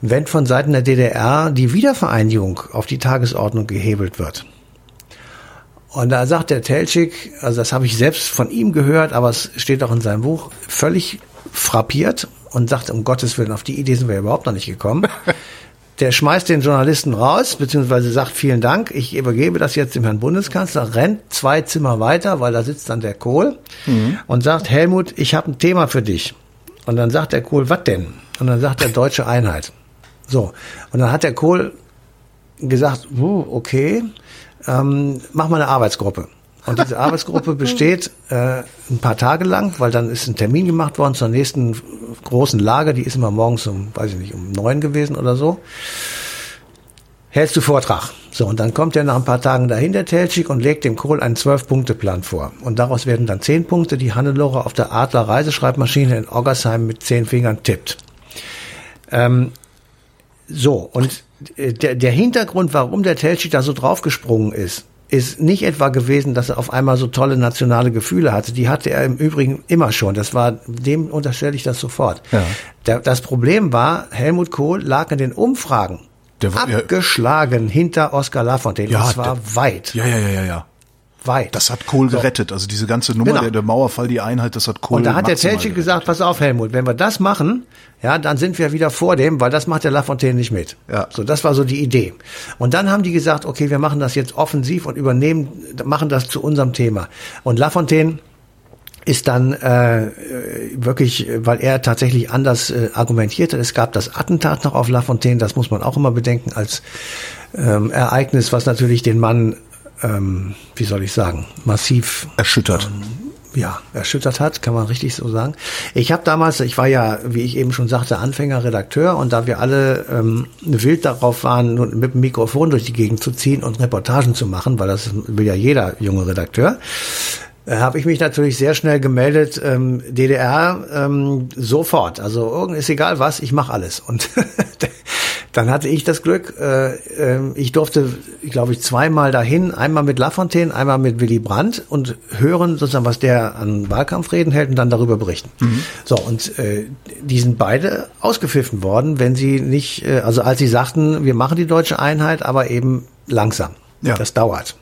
Speaker 3: wenn von Seiten der DDR die Wiedervereinigung auf die Tagesordnung gehebelt wird. Und da sagt der Telschik, also das habe ich selbst von ihm gehört, aber es steht auch in seinem Buch, völlig frappiert und sagt, um Gottes Willen, auf die Idee sind wir überhaupt noch nicht gekommen. Der schmeißt den Journalisten raus, beziehungsweise sagt vielen Dank, ich übergebe das jetzt dem Herrn Bundeskanzler, rennt zwei Zimmer weiter, weil da sitzt dann der Kohl und sagt, Helmut, ich habe ein Thema für dich. Und dann sagt der Kohl, was denn? Und dann sagt er, deutsche Einheit. So. Und dann hat der Kohl gesagt, okay, ähm, mach mal eine Arbeitsgruppe. Und diese Arbeitsgruppe besteht äh, ein paar Tage lang, weil dann ist ein Termin gemacht worden zur nächsten großen Lage, die ist immer morgens um, weiß ich nicht, um neun gewesen oder so. Hältst du Vortrag. So, und dann kommt er nach ein paar Tagen dahin, der Telschik, und legt dem Kohl einen Zwölf-Punkte-Plan vor. Und daraus werden dann zehn Punkte, die Hannelore auf der Adler Reiseschreibmaschine in Oggersheim mit zehn Fingern tippt. Ähm, so, und äh, der, der Hintergrund, warum der Telschik da so draufgesprungen ist, ist nicht etwa gewesen, dass er auf einmal so tolle nationale Gefühle hatte. Die hatte er im Übrigen immer schon. Das war, dem unterstelle ich das sofort.
Speaker 2: Ja.
Speaker 3: Der, das Problem war, Helmut Kohl lag in den Umfragen
Speaker 2: Der war, ja,
Speaker 3: abgeschlagen hinter Oscar Lafontaine.
Speaker 2: Ja,
Speaker 3: und zwar
Speaker 2: der-
Speaker 3: weit,
Speaker 2: ja, ja, ja, ja, ja.
Speaker 3: Weit.
Speaker 2: Das hat Kohl gerettet. Also diese ganze Nummer,
Speaker 3: Genau.
Speaker 2: der, der Mauerfall, die Einheit, das hat Kohl
Speaker 3: Und da hat der
Speaker 2: gerettet.
Speaker 3: gesagt, pass auf, Helmut, wenn wir das machen, ja, dann sind wir wieder vor dem, weil das macht der Lafontaine nicht mit.
Speaker 2: Ja.
Speaker 3: So, das war so die Idee. Und dann haben die gesagt, okay, wir machen das jetzt offensiv und übernehmen, machen das zu unserem Thema. Und Lafontaine ist dann äh, wirklich, weil er tatsächlich anders äh, argumentiert hat. Es gab das Attentat noch auf Lafontaine, das muss man auch immer bedenken als ähm, Ereignis, was natürlich den Mann, ähm, wie soll ich sagen, massiv
Speaker 2: Erschüttert.
Speaker 3: ja, erschüttert hat, kann man richtig so sagen. Ich habe damals, ich war ja, wie ich eben schon sagte, Anfänger Redakteur und da wir alle ähm, wild darauf waren, mit dem Mikrofon durch die Gegend zu ziehen und Reportagen zu machen, weil das will ja jeder junge Redakteur, äh, habe ich mich natürlich sehr schnell gemeldet, ähm, DDR ähm, sofort. Also irgend ist egal was, ich mache alles. Und dann hatte ich das Glück, äh, äh, ich durfte, glaube ich, zweimal dahin, einmal mit Lafontaine, einmal mit Willy Brandt und hören sozusagen, was der an Wahlkampfreden hält und dann darüber berichten. So, und äh, die sind beide ausgepfiffen worden, wenn sie nicht, äh, also als sie sagten, wir machen die deutsche Einheit, aber eben langsam.
Speaker 2: Ja.
Speaker 3: Das dauert.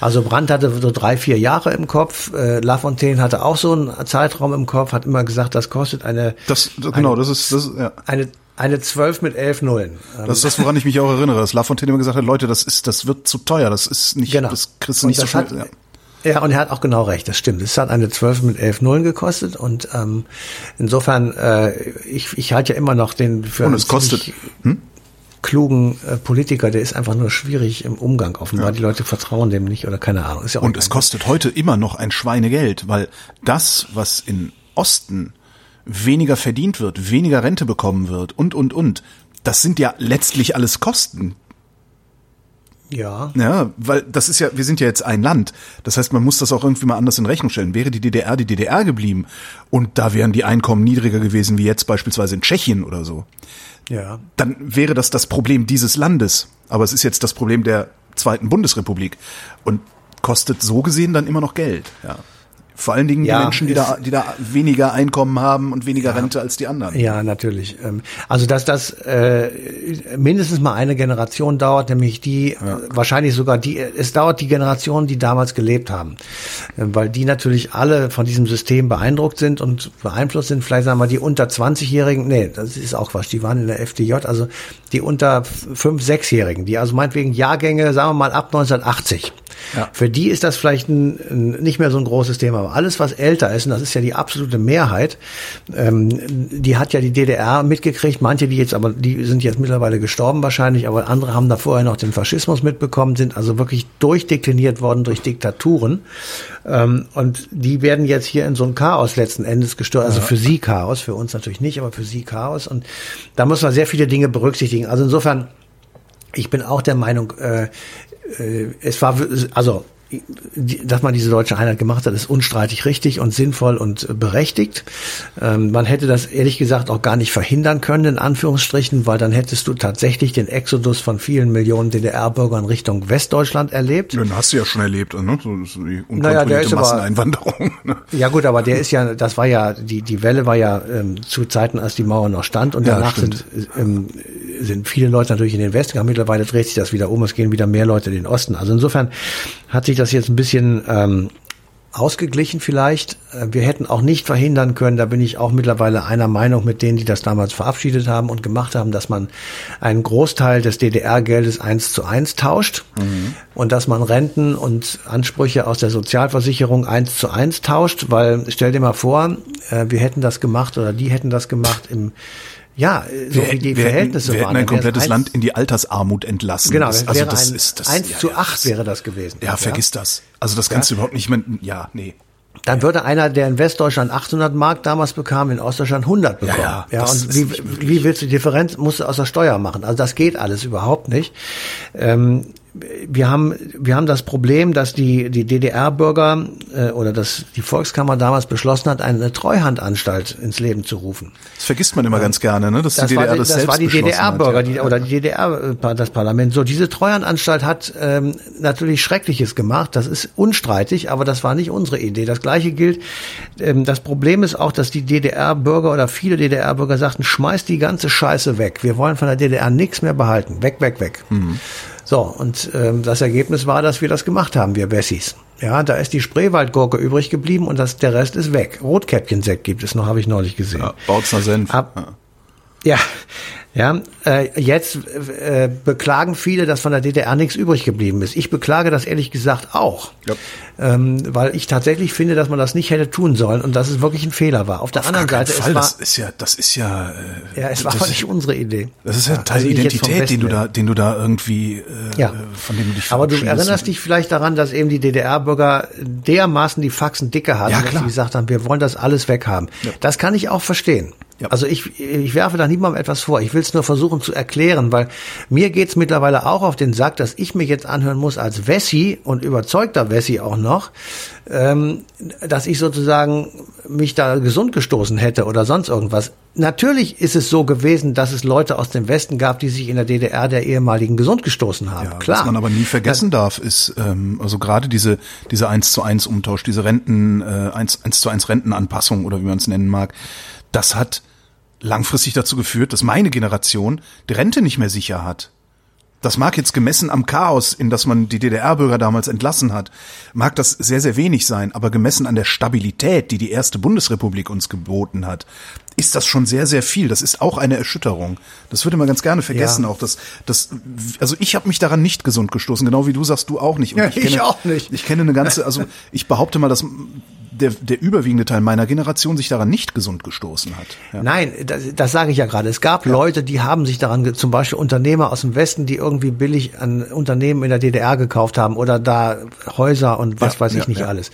Speaker 3: Also Brandt hatte so drei, vier Jahre im Kopf. Äh, Lafontaine hatte auch so einen Zeitraum im Kopf, hat immer gesagt, das kostet eine,
Speaker 2: Das, genau, das ist, das ja.
Speaker 3: eine, eine 12 mit elf Nullen. Ähm,
Speaker 2: Das ist das, woran ich mich auch erinnere, dass Lafontaine immer gesagt hat, Leute, das ist, das wird zu teuer, das ist nicht,
Speaker 3: Genau.
Speaker 2: das kriegst du
Speaker 3: Und
Speaker 2: nicht so schnell.
Speaker 3: hat-
Speaker 2: ja.
Speaker 3: Ja, und er hat auch genau recht, das stimmt. Es hat eine 12 mit 11 Nullen gekostet und ähm, insofern, äh, ich, ich halte ja immer noch den für
Speaker 2: Und
Speaker 3: einen
Speaker 2: es kostet,
Speaker 3: ziemlich klugen äh, Politiker, der ist einfach nur schwierig im Umgang offenbar. Die Leute vertrauen dem nicht oder keine Ahnung. Ist ja auch
Speaker 2: Und es kostet heute immer noch ein Schweinegeld, weil das, was in Osten weniger verdient wird, weniger Rente bekommen wird und, und, und, das sind ja letztlich alles Kosten.
Speaker 3: Ja.
Speaker 2: Ja, weil das ist ja, wir sind ja jetzt ein Land. Das heißt, man muss das auch irgendwie mal anders in Rechnung stellen. Wäre die DDR die DDR geblieben und da wären die Einkommen niedriger gewesen, wie jetzt beispielsweise in Tschechien oder so,
Speaker 3: Ja.
Speaker 2: dann wäre das das Problem dieses Landes. Aber es ist jetzt das Problem der zweiten Bundesrepublik und kostet so gesehen dann immer noch Geld. Ja. Vor allen Dingen
Speaker 3: Ja,
Speaker 2: die Menschen, die da, die da weniger Einkommen haben und weniger Rente als die anderen.
Speaker 3: Ja, natürlich. Ähm, Also dass das äh, mindestens mal eine Generation dauert, nämlich die, äh, wahrscheinlich sogar die, es dauert die Generation, die damals gelebt haben. Äh, Weil die natürlich alle von diesem System beeindruckt sind und beeinflusst sind. Vielleicht sagen wir die unter 20-Jährigen, nee, das ist auch Quatsch, die waren in der FDJ, also die unter 5-, 6-Jährigen, die also meinetwegen Jahrgänge, sagen wir mal ab 1980.
Speaker 2: Ja.
Speaker 3: Für die ist das vielleicht ein, ein, nicht mehr so ein großes Thema. Aber alles, was älter ist, und das ist ja die absolute Mehrheit, ähm, die hat ja die DDR mitgekriegt. Manche, die jetzt aber, die sind jetzt mittlerweile gestorben wahrscheinlich, aber andere haben da vorher noch den Faschismus mitbekommen, sind also wirklich durchdekliniert worden durch Diktaturen. Ähm, und die werden jetzt hier in so ein Chaos letzten Endes gestört. Also für sie Chaos, für uns natürlich nicht, aber für sie Chaos. Und da muss man sehr viele Dinge berücksichtigen. Also insofern, ich bin auch der Meinung, äh, es war, also, dass man diese deutsche Einheit gemacht hat, ist unstreitig richtig und sinnvoll und äh, berechtigt. Ähm, man hätte das ehrlich gesagt auch gar nicht verhindern können, in Anführungsstrichen, weil dann hättest du tatsächlich den Exodus von vielen Millionen DDR-Bürgern Richtung Westdeutschland erlebt.
Speaker 2: Den hast du ja schon erlebt, ne? So, so die
Speaker 3: Naja,
Speaker 2: unkontrollierte
Speaker 3: aber-
Speaker 2: Masseneinwanderung. Ne?
Speaker 3: Ja gut, aber der ist ja, das war ja, die, die Welle war ja ähm, zu Zeiten, als die Mauer noch stand und
Speaker 2: Ja,
Speaker 3: danach sind, ähm, sind viele Leute natürlich in den Westen gegangen. Mittlerweile dreht sich das wieder um, es gehen wieder mehr Leute in den Osten. Also insofern hat sich das jetzt ein bisschen ähm, ausgeglichen vielleicht. Äh, Wir hätten auch nicht verhindern können, da bin ich auch mittlerweile einer Meinung mit denen, die das damals verabschiedet haben und gemacht haben, dass man einen Großteil des DDR-Geldes eins zu eins tauscht und dass man Renten und Ansprüche aus der Sozialversicherung eins zu eins tauscht, weil stell dir mal vor, äh, wir hätten das gemacht oder die hätten das gemacht im ja, so wie die
Speaker 2: wir
Speaker 3: Verhältnisse
Speaker 2: hätten, wir
Speaker 3: waren.
Speaker 2: hätten ein komplettes
Speaker 3: eins-
Speaker 2: Land in die Altersarmut entlassen.
Speaker 3: Genau,
Speaker 2: das,
Speaker 3: das
Speaker 2: also das
Speaker 3: ein
Speaker 2: ist das.
Speaker 3: 1
Speaker 2: ja,
Speaker 3: zu
Speaker 2: ja,
Speaker 3: 8
Speaker 2: das-
Speaker 3: wäre das gewesen.
Speaker 2: Ja, vergiss das. Also das kannst du überhaupt nicht mehr, ja, nee.
Speaker 3: Dann würde einer, der in Westdeutschland 800 Mark damals bekam, in Ostdeutschland 100 bekommen.
Speaker 2: Ja, ja, das
Speaker 3: und wie, wie willst du die Differenz, musst du aus der Steuer machen. Also das geht alles überhaupt nicht. Ähm, wir haben, wir haben das Problem, dass die, die DDR-Bürger äh, oder dass die Volkskammer damals beschlossen hat, eine Treuhandanstalt ins Leben zu rufen.
Speaker 2: Das vergisst man immer ganz gerne, ne?
Speaker 3: Dass das die DDR war, das, das war die DDR-Bürger ja. oder die DDR, äh, das Parlament. So, diese Treuhandanstalt hat ähm, natürlich Schreckliches gemacht. Das ist unstreitig, aber das war nicht unsere Idee. Das Gleiche gilt. Ähm, das Problem ist auch, dass die DDR-Bürger oder viele DDR-Bürger sagten, schmeißt die ganze Scheiße weg. Wir wollen von der DDR nichts mehr behalten. Weg, weg, weg. Mhm. So, und ähm, das Ergebnis war, dass wir das gemacht haben, wir Wessis. Ja, da ist die Spreewaldgurke übrig geblieben und das, der Rest ist weg. Rotkäppchensekt gibt es noch, habe ich neulich gesehen. Ja,
Speaker 2: Bautzner Senf.
Speaker 3: Ab, ja. ja, ja, äh, jetzt äh, beklagen viele, dass von der DDR nichts übrig geblieben ist. Ich beklage das ehrlich gesagt auch, ja. ähm, weil ich tatsächlich finde, dass man das nicht hätte tun sollen und dass es wirklich ein Fehler war. Auf der Auf anderen Seite,
Speaker 2: Fall. es war, das ist ja, das ist ja,
Speaker 3: äh, ja, es war aber nicht unsere Idee.
Speaker 2: Das ist ja Teil also Identität, den du da, den du da irgendwie, äh,
Speaker 3: ja. von dem du dich Aber du erinnerst dich vielleicht daran, dass eben die DDR-Bürger dermaßen die Faxen dicke hatten, ja, dass sie gesagt haben, wir wollen das alles weghaben. Ja. Das kann ich auch verstehen. Ja. Also ich, ich werfe da niemandem etwas vor. Ich will es nur versuchen zu erklären, weil mir geht's mittlerweile auch auf den Sack, dass ich mich jetzt anhören muss als Wessi und überzeugter Wessi auch noch, ähm, dass ich sozusagen mich da gesund gestoßen hätte oder sonst irgendwas. Natürlich ist es so gewesen, dass es Leute aus dem Westen gab, die sich in der DDR der ehemaligen gesund gestoßen haben. Ja, Klar.
Speaker 2: Was man aber nie vergessen das, darf, ist ähm, also gerade diese diese eins zu eins Umtausch, diese Renten äh, eins, eins zu eins Rentenanpassung oder wie man es nennen mag das hat langfristig dazu geführt, dass meine Generation die Rente nicht mehr sicher hat. Das mag jetzt gemessen am Chaos, in das man die DDR-Bürger damals entlassen hat, mag das sehr, sehr wenig sein, aber gemessen an der Stabilität, die die erste Bundesrepublik uns geboten hat, ist das schon sehr, sehr viel. Das ist auch eine Erschütterung. Das würde man ganz gerne vergessen, ja. auch das, das, also ich habe mich daran nicht gesund gestoßen, genau wie du sagst, du auch nicht.
Speaker 3: Und ja, ich, kenne, ich auch nicht.
Speaker 2: Ich kenne eine ganze, also ich behaupte mal, dass der, der überwiegende Teil meiner Generation sich daran nicht gesund gestoßen hat.
Speaker 3: Ja. Nein, das, das sage ich ja gerade. Es gab ja. Leute, die haben sich daran, zum Beispiel Unternehmer aus dem Westen, die irgendwie billig an Unternehmen in der DDR gekauft haben oder da Häuser und was ja, weiß ich nicht alles.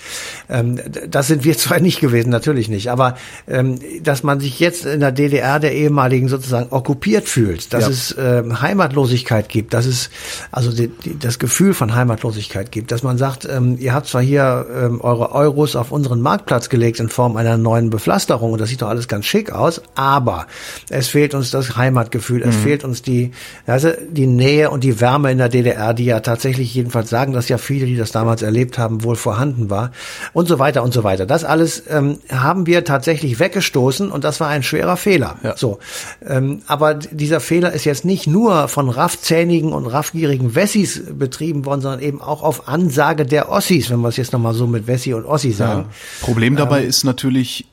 Speaker 3: Ähm, das sind wir zwar nicht gewesen, natürlich nicht, aber ähm, dass man sich jetzt in der DDR der ehemaligen sozusagen okkupiert fühlt, dass es ähm, Heimatlosigkeit gibt, dass es also die, die, das Gefühl von Heimatlosigkeit gibt, dass man sagt, ähm, ihr habt zwar hier ähm, eure Euros auf unsere unseren Marktplatz gelegt in Form einer neuen Bepflasterung und das sieht doch alles ganz schick aus, aber es fehlt uns das Heimatgefühl, es mhm. fehlt uns die, also die Nähe und die Wärme in der DDR, die ja tatsächlich jedenfalls sagen, dass ja viele, die das damals erlebt haben, wohl vorhanden war und so weiter und so weiter. Das alles ähm, haben wir tatsächlich weggestoßen und das war ein schwerer Fehler. Ja. So, ähm, aber dieser Fehler ist jetzt nicht nur von raffzähnigen und raffgierigen Wessis betrieben worden, sondern eben auch auf Ansage der Ossis, wenn wir es jetzt nochmal so mit Wessi und Ossi sagen. Ja.
Speaker 2: Problem dabei ähm, ist natürlich,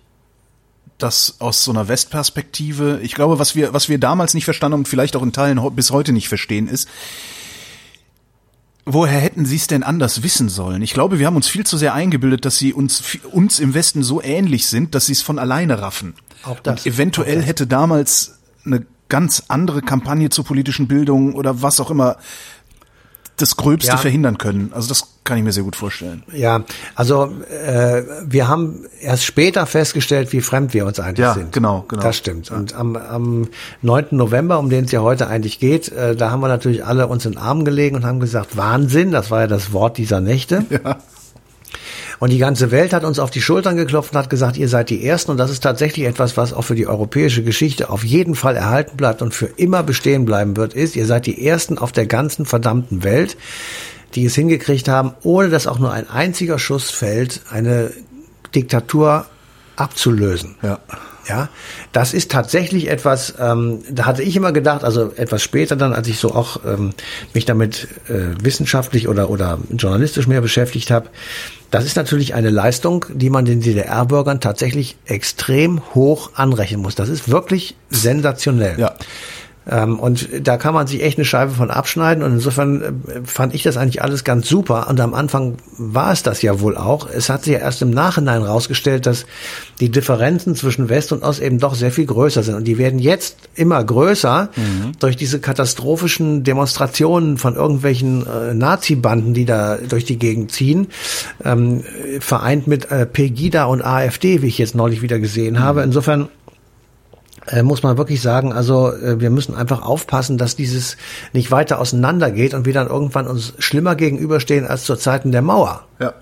Speaker 2: dass aus so einer Westperspektive, ich glaube, was wir, was wir damals nicht verstanden und vielleicht auch in Teilen bis heute nicht verstehen, ist, woher hätten sie es denn anders wissen sollen? Ich glaube, wir haben uns viel zu sehr eingebildet, dass sie uns, uns im Westen so ähnlich sind, dass sie es von alleine raffen. Auch das. Und eventuell das. hätte damals eine ganz andere Kampagne zur politischen Bildung oder was auch immer das Gröbste ja. verhindern können. Also das kann ich mir sehr gut vorstellen.
Speaker 3: Ja, also äh, wir haben erst später festgestellt, wie fremd wir uns eigentlich
Speaker 2: ja,
Speaker 3: sind.
Speaker 2: genau, genau.
Speaker 3: Das stimmt. Und am, am 9. November, um den es ja heute eigentlich geht, äh, da haben wir natürlich alle uns in den Arm gelegen und haben gesagt, Wahnsinn, das war ja das Wort dieser Nächte. Ja. Und die ganze Welt hat uns auf die Schultern geklopft und hat gesagt, ihr seid die Ersten. Und das ist tatsächlich etwas, was auch für die europäische Geschichte auf jeden Fall erhalten bleibt und für immer bestehen bleiben wird, ist, ihr seid die Ersten auf der ganzen verdammten Welt, die es hingekriegt haben, ohne dass auch nur ein einziger Schuss fällt, eine Diktatur abzulösen. Ja. Ja, das ist tatsächlich etwas, ähm, da hatte ich immer gedacht, also etwas später dann, als ich so auch ähm, mich damit äh, wissenschaftlich oder, oder journalistisch mehr beschäftigt habe, das ist natürlich eine Leistung, die man den DDR-Bürgern tatsächlich extrem hoch anrechnen muss. Das ist wirklich sensationell. Ja. Ähm, und da kann man sich echt eine Scheibe von abschneiden. Und insofern äh, fand ich das eigentlich alles ganz super. Und am Anfang war es das ja wohl auch. Es hat sich ja erst im Nachhinein rausgestellt, dass die Differenzen zwischen West und Ost eben doch sehr viel größer sind. Und die werden jetzt immer größer mhm. durch diese katastrophischen Demonstrationen von irgendwelchen äh, Nazi-Banden, die da durch die Gegend ziehen, ähm, vereint mit äh, Pegida und AfD, wie ich jetzt neulich wieder gesehen mhm. habe. Insofern äh, muss man wirklich sagen, also äh, wir müssen einfach aufpassen, dass dieses nicht weiter auseinandergeht und wir dann irgendwann uns schlimmer gegenüberstehen als zu Zeiten der Mauer.
Speaker 2: Ja.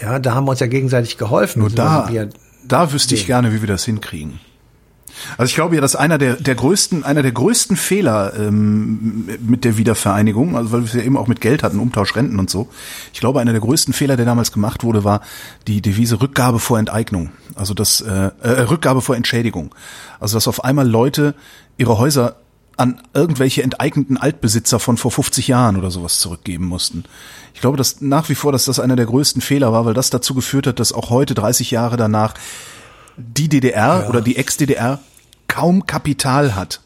Speaker 3: Ja, da haben wir uns ja gegenseitig geholfen.
Speaker 2: Nur da,
Speaker 3: wir,
Speaker 2: da wüsste ich gerne, wie wir das hinkriegen. Also ich glaube ja, dass einer der, der größten, einer der größten Fehler ähm, mit der Wiedervereinigung, also weil wir es ja eben auch mit Geld hatten, Umtausch, Renten und so. Ich glaube, einer der größten Fehler, der damals gemacht wurde, war die Devise Rückgabe vor Enteignung. Also das äh, äh, Rückgabe vor Entschädigung. Also dass auf einmal Leute ihre Häuser an irgendwelche enteigneten Altbesitzer von vor 50 Jahren oder sowas zurückgeben mussten. Ich glaube, dass nach wie vor, dass das einer der größten Fehler war, weil das dazu geführt hat, dass auch heute 30 Jahre danach die DDR ja. oder die Ex-DDR kaum Kapital hat.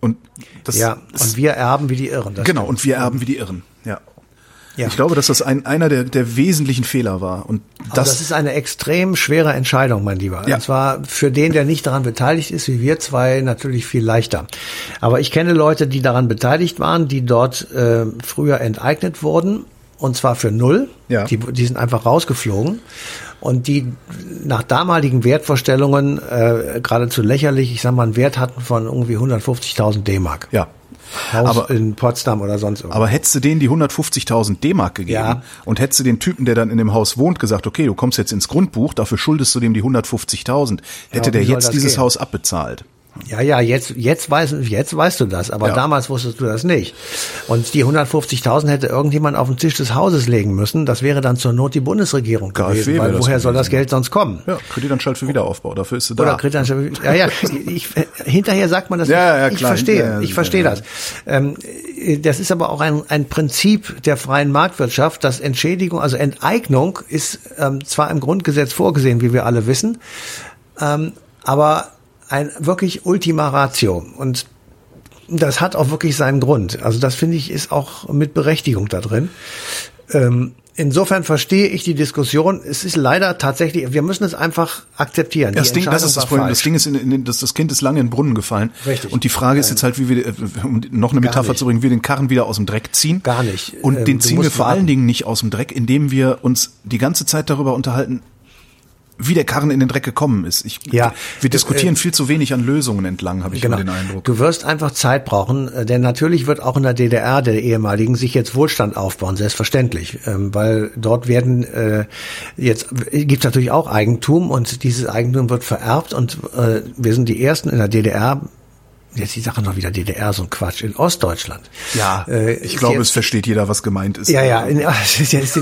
Speaker 2: Und das
Speaker 3: ja, und wir erben wie die Irren.
Speaker 2: Genau, stimmt. und wir erben wie die Irren. Ja. Ja. Ich glaube, dass das ein, einer der, der wesentlichen Fehler war. Und das,
Speaker 3: das ist eine extrem schwere Entscheidung, mein Lieber. Ja. Und zwar für den, der nicht daran beteiligt ist, wie wir zwei, natürlich viel leichter. Aber ich kenne Leute, die daran beteiligt waren, die dort äh, früher enteignet wurden. Und zwar für null. Ja. Die, die sind einfach rausgeflogen und die nach damaligen Wertvorstellungen äh, geradezu lächerlich, ich sag mal, einen Wert hatten von irgendwie 150.000 D-Mark.
Speaker 2: Ja.
Speaker 3: Haus aber, in Potsdam oder sonst irgendwo.
Speaker 2: Aber hättest du denen die 150.000 D-Mark gegeben ja. und hättest du den Typen, der dann in dem Haus wohnt, gesagt, okay, du kommst jetzt ins Grundbuch, dafür schuldest du dem die 150.000, hätte ja, der jetzt dieses gehen? Haus abbezahlt.
Speaker 3: Ja, ja, jetzt, jetzt, weißt, jetzt weißt du das, aber ja. damals wusstest du das nicht. Und die 150.000 hätte irgendjemand auf den Tisch des Hauses legen müssen. Das wäre dann zur Not die Bundesregierung gewesen, KfW weil woher soll das Geld sonst kommen?
Speaker 2: Ja, Kreditanstalt für Wiederaufbau, dafür ist sie da.
Speaker 3: Oder Kreditanstalt für, ja, ja, ich, hinterher sagt man das, ja, ja, ich klar. verstehe, ja, ich verstehe das. Ähm, das ist aber auch ein, ein Prinzip der freien Marktwirtschaft, dass Entschädigung, also Enteignung ist ähm, zwar im Grundgesetz vorgesehen, wie wir alle wissen, ähm, aber ein wirklich Ultima Ratio. Und das hat auch wirklich seinen Grund. Also das finde ich ist auch mit Berechtigung da drin. Ähm, insofern verstehe ich die Diskussion. Es ist leider tatsächlich, wir müssen es einfach akzeptieren.
Speaker 2: Das, Ding, das ist das Problem. Das Ding ist, in, in, das, das Kind ist lange in den Brunnen gefallen. Richtig. Und die Frage ist jetzt halt, wie wir, äh, um noch eine Metapher zu bringen, wie wir den Karren wieder aus dem Dreck ziehen.
Speaker 3: Gar nicht.
Speaker 2: Und ähm, den ziehen wir vor warten. allen Dingen nicht aus dem Dreck, indem wir uns die ganze Zeit darüber unterhalten, wie der Karren in den Dreck gekommen ist. Ich, ja, wir diskutieren äh, viel zu wenig an Lösungen entlang, habe ich genau. den Eindruck.
Speaker 3: Du wirst einfach Zeit brauchen, äh, denn natürlich wird auch in der DDR der ehemaligen sich jetzt Wohlstand aufbauen, selbstverständlich, ähm, weil dort werden äh, jetzt gibt es natürlich auch Eigentum und dieses Eigentum wird vererbt und äh, wir sind die ersten in der DDR jetzt die Sache noch wieder DDR, so ein Quatsch, in Ostdeutschland.
Speaker 2: Ja, äh, ich glaube, es versteht jeder, was gemeint ist.
Speaker 3: Ja, ja, es ist jetzt,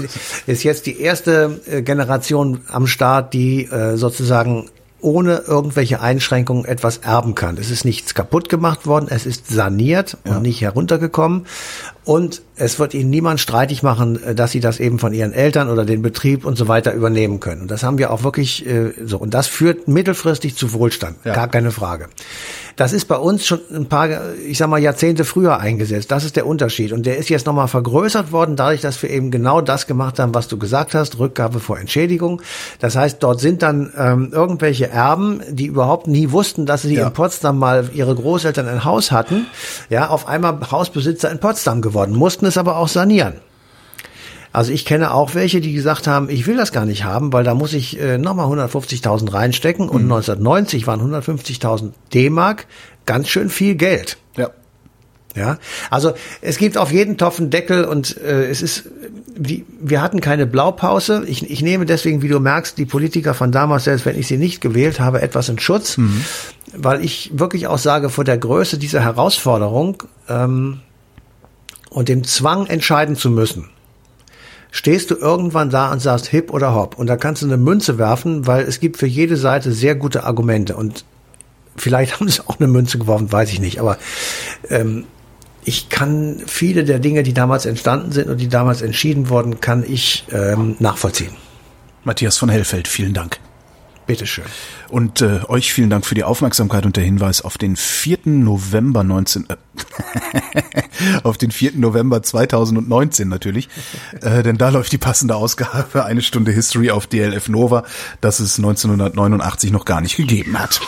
Speaker 3: ist jetzt die erste äh, Generation am Start, die äh, sozusagen ohne irgendwelche Einschränkungen etwas erben kann. Es ist nichts kaputt gemacht worden, es ist saniert ja. und nicht heruntergekommen. Und es wird ihnen niemand streitig machen, äh, dass sie das eben von ihren Eltern oder den Betrieb und so weiter übernehmen können. Und das haben wir auch wirklich äh, so. Und das führt mittelfristig zu Wohlstand, ja. gar keine Frage. Das ist bei uns schon ein paar, ich sag mal, Jahrzehnte früher eingesetzt. Das ist der Unterschied. Und der ist jetzt nochmal vergrößert worden, dadurch, dass wir eben genau das gemacht haben, was du gesagt hast, Rückgabe vor Entschädigung. Das heißt, dort sind dann ähm, irgendwelche Erben, die überhaupt nie wussten, dass sie ja. in Potsdam mal ihre Großeltern ein Haus hatten, ja, auf einmal Hausbesitzer in Potsdam geworden, mussten es aber auch sanieren. Also ich kenne auch welche, die gesagt haben, ich will das gar nicht haben, weil da muss ich äh, nochmal 150.000 reinstecken und mhm. 1990 waren 150.000 D-Mark ganz schön viel Geld.
Speaker 2: Ja.
Speaker 3: Ja, also es gibt auf jeden Topf einen Deckel und äh, es ist, wie, wir hatten keine Blaupause. Ich, ich nehme deswegen, wie du merkst, die Politiker von damals, selbst wenn ich sie nicht gewählt habe, etwas in Schutz, mhm. weil ich wirklich auch sage, vor der Größe dieser Herausforderung ähm, und dem Zwang entscheiden zu müssen, stehst du irgendwann da und sagst hip oder hopp. Und da kannst du eine Münze werfen, weil es gibt für jede Seite sehr gute Argumente. Und vielleicht haben sie auch eine Münze geworfen, weiß ich nicht. Aber ähm, ich kann viele der Dinge, die damals entstanden sind und die damals entschieden wurden, kann ich ähm, nachvollziehen.
Speaker 2: Matthias von Hellfeld, vielen Dank.
Speaker 3: Bitteschön.
Speaker 2: Und äh, euch vielen Dank für die Aufmerksamkeit und der Hinweis auf den 4. November 19 äh, auf den 4. November 2019 natürlich, äh, denn da läuft die passende Ausgabe eine Stunde History auf DLF Nova, das es 1989 noch gar nicht gegeben hat.